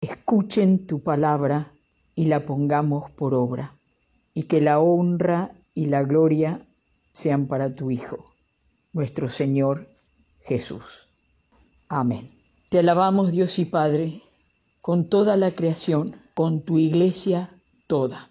escuchen tu palabra y la pongamos por obra, y que la honra y la gloria sean para tu Hijo, nuestro Señor Jesús. Amén. Te alabamos Dios y Padre con toda la creación, con tu iglesia toda.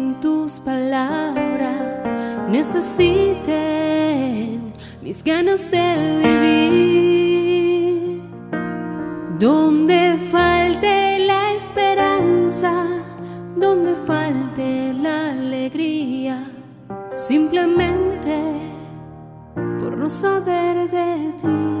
tus palabras necesiten mis ganas de vivir. Donde falte la esperanza, donde falte la alegría, simplemente por no saber de ti.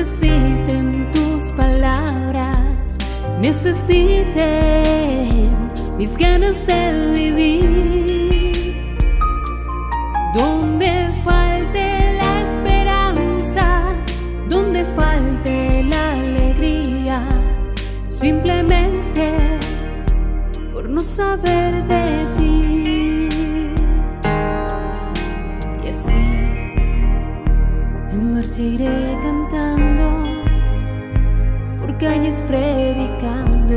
Necesiten tus palabras, necesiten mis ganas de vivir. Donde falte la esperanza, donde falte la alegría, simplemente por no saber de ti. En cantando calles predicando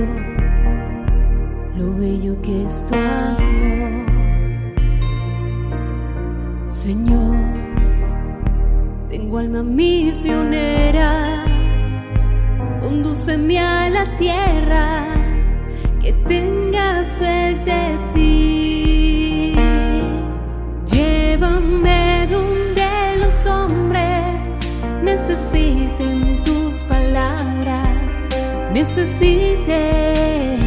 lo bello que es tu. Señor, tengo alma misionera, condúceme a la tierra que tenga sed necesite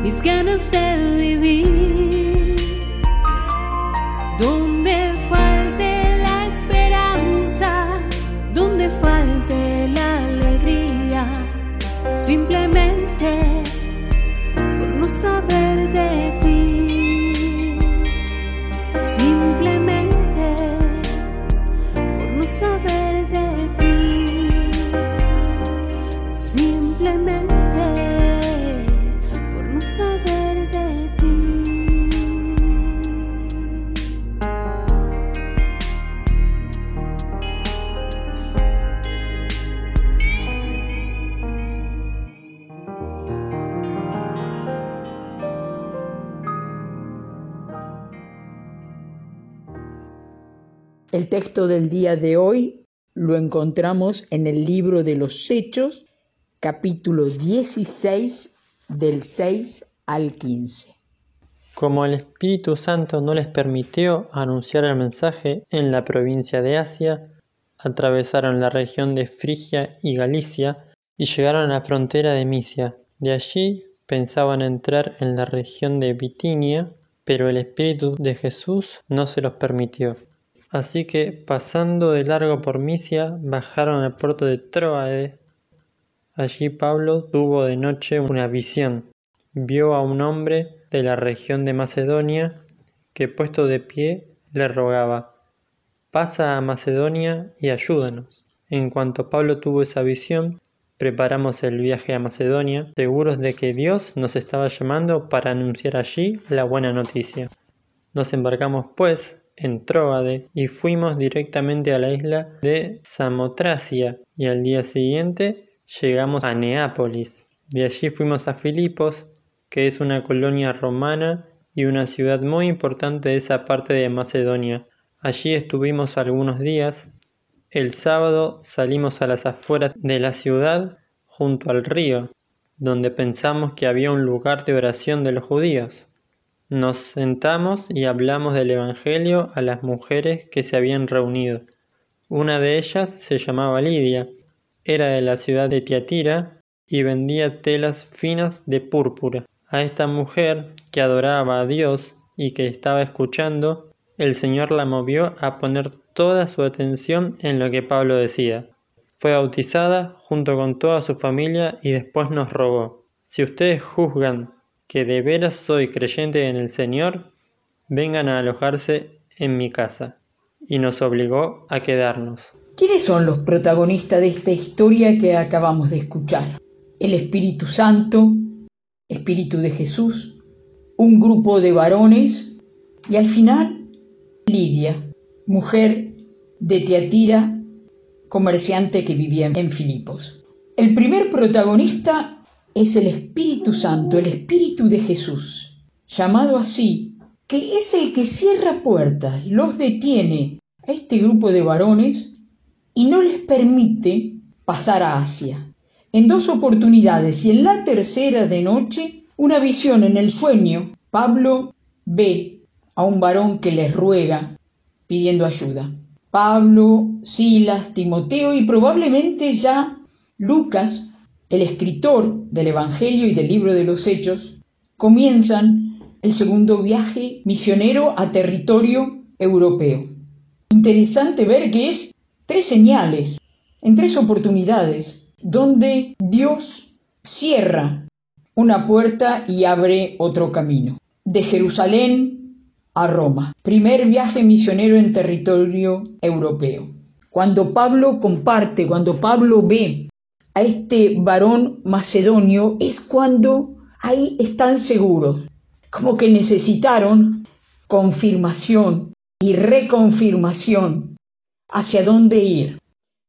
mis ganas de vivir. Donde falte la esperanza, donde falte la alegría, simplemente por no saber El texto del día de hoy lo encontramos en el libro de los Hechos, capítulo 16 del 6 al 15. Como el Espíritu Santo no les permitió anunciar el mensaje en la provincia de Asia, atravesaron la región de Frigia y Galicia y llegaron a la frontera de Misia. De allí pensaban entrar en la región de Bitinia, pero el Espíritu de Jesús no se los permitió. Así que, pasando de largo por Misia, bajaron al puerto de Troade. Allí Pablo tuvo de noche una visión. Vio a un hombre de la región de Macedonia que puesto de pie le rogaba, pasa a Macedonia y ayúdanos. En cuanto Pablo tuvo esa visión, preparamos el viaje a Macedonia, seguros de que Dios nos estaba llamando para anunciar allí la buena noticia. Nos embarcamos pues en Tróade y fuimos directamente a la isla de Samotracia y al día siguiente llegamos a Neápolis. De allí fuimos a Filipos, que es una colonia romana y una ciudad muy importante de esa parte de Macedonia. Allí estuvimos algunos días. El sábado salimos a las afueras de la ciudad, junto al río, donde pensamos que había un lugar de oración de los judíos. Nos sentamos y hablamos del Evangelio a las mujeres que se habían reunido. Una de ellas se llamaba Lidia, era de la ciudad de Tiatira y vendía telas finas de púrpura. A esta mujer que adoraba a Dios y que estaba escuchando, el Señor la movió a poner toda su atención en lo que Pablo decía. Fue bautizada junto con toda su familia y después nos rogó, si ustedes juzgan que de veras soy creyente en el Señor, vengan a alojarse en mi casa. Y nos obligó a quedarnos. ¿Quiénes son los protagonistas de esta historia que acabamos de escuchar? El Espíritu Santo, Espíritu de Jesús, un grupo de varones y al final Lidia, mujer de Teatira, comerciante que vivía en Filipos. El primer protagonista es el Espíritu Santo, el Espíritu de Jesús, llamado así, que es el que cierra puertas, los detiene a este grupo de varones y no les permite pasar a Asia. En dos oportunidades y en la tercera de noche, una visión en el sueño, Pablo ve a un varón que les ruega pidiendo ayuda. Pablo, Silas, Timoteo y probablemente ya Lucas el escritor del Evangelio y del libro de los Hechos, comienzan el segundo viaje misionero a territorio europeo. Interesante ver que es tres señales, en tres oportunidades, donde Dios cierra una puerta y abre otro camino. De Jerusalén a Roma. Primer viaje misionero en territorio europeo. Cuando Pablo comparte, cuando Pablo ve a este varón macedonio es cuando ahí están seguros, como que necesitaron confirmación y reconfirmación hacia dónde ir.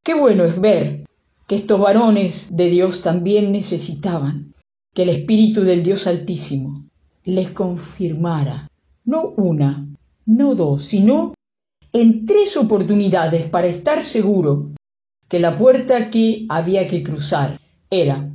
Qué bueno es ver que estos varones de Dios también necesitaban que el Espíritu del Dios Altísimo les confirmara, no una, no dos, sino en tres oportunidades para estar seguro que la puerta que había que cruzar era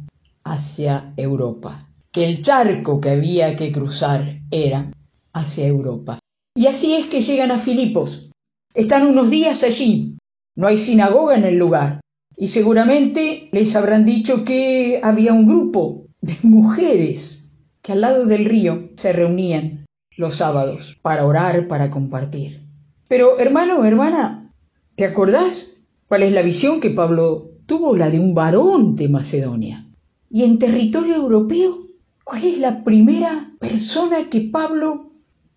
hacia Europa, que el charco que había que cruzar era hacia Europa. Y así es que llegan a Filipos. Están unos días allí. No hay sinagoga en el lugar. Y seguramente les habrán dicho que había un grupo de mujeres que al lado del río se reunían los sábados para orar, para compartir. Pero hermano, hermana, ¿te acordás ¿Cuál es la visión que Pablo tuvo? La de un varón de Macedonia. Y en territorio europeo, ¿cuál es la primera persona que Pablo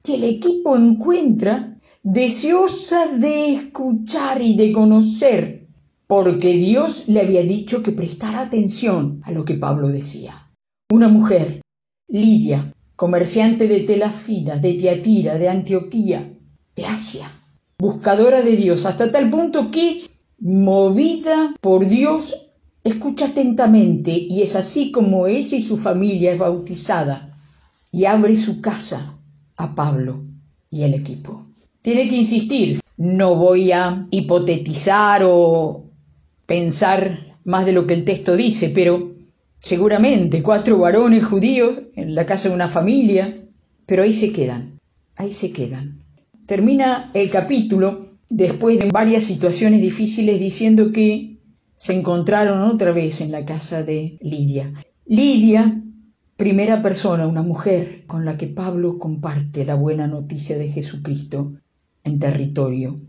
y el equipo encuentra deseosa de escuchar y de conocer? Porque Dios le había dicho que prestara atención a lo que Pablo decía. Una mujer, Lidia, comerciante de telas finas, de Tiatira, de Antioquía, de Asia, buscadora de Dios, hasta tal punto que movida por Dios, escucha atentamente y es así como ella y su familia es bautizada y abre su casa a Pablo y el equipo. Tiene que insistir, no voy a hipotetizar o pensar más de lo que el texto dice, pero seguramente cuatro varones judíos en la casa de una familia, pero ahí se quedan, ahí se quedan. Termina el capítulo después de varias situaciones difíciles diciendo que se encontraron otra vez en la casa de Lidia. Lidia, primera persona, una mujer con la que Pablo comparte la buena noticia de Jesucristo en territorio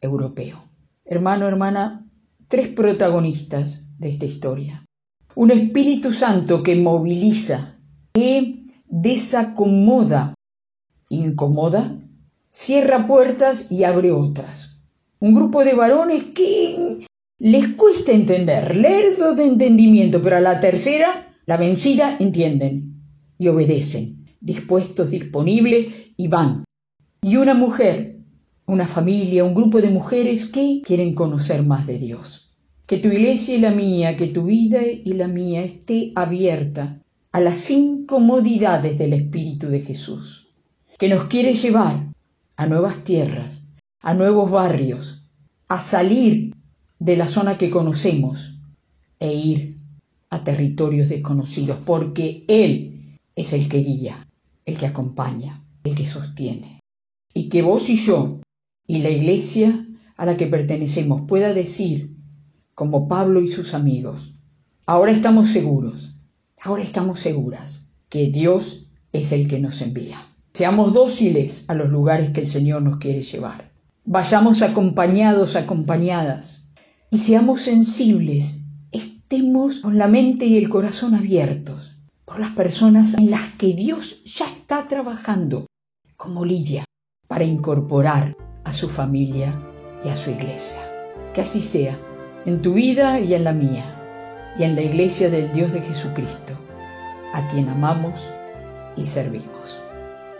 europeo. Hermano, hermana, tres protagonistas de esta historia. Un Espíritu Santo que moviliza, que desacomoda, incomoda, cierra puertas y abre otras. Un grupo de varones que les cuesta entender, lerdo de entendimiento, pero a la tercera, la vencida, entienden y obedecen, dispuestos, disponibles y van. Y una mujer, una familia, un grupo de mujeres que quieren conocer más de Dios. Que tu iglesia y la mía, que tu vida y la mía esté abierta a las incomodidades del Espíritu de Jesús, que nos quiere llevar a nuevas tierras, a nuevos barrios, a salir de la zona que conocemos e ir a territorios desconocidos, porque Él es el que guía, el que acompaña, el que sostiene. Y que vos y yo y la iglesia a la que pertenecemos pueda decir, como Pablo y sus amigos, ahora estamos seguros, ahora estamos seguras que Dios es el que nos envía. Seamos dóciles a los lugares que el Señor nos quiere llevar. Vayamos acompañados, acompañadas, y seamos sensibles, estemos con la mente y el corazón abiertos por las personas en las que Dios ya está trabajando, como Lidia, para incorporar a su familia y a su iglesia. Que así sea, en tu vida y en la mía, y en la iglesia del Dios de Jesucristo, a quien amamos y servimos.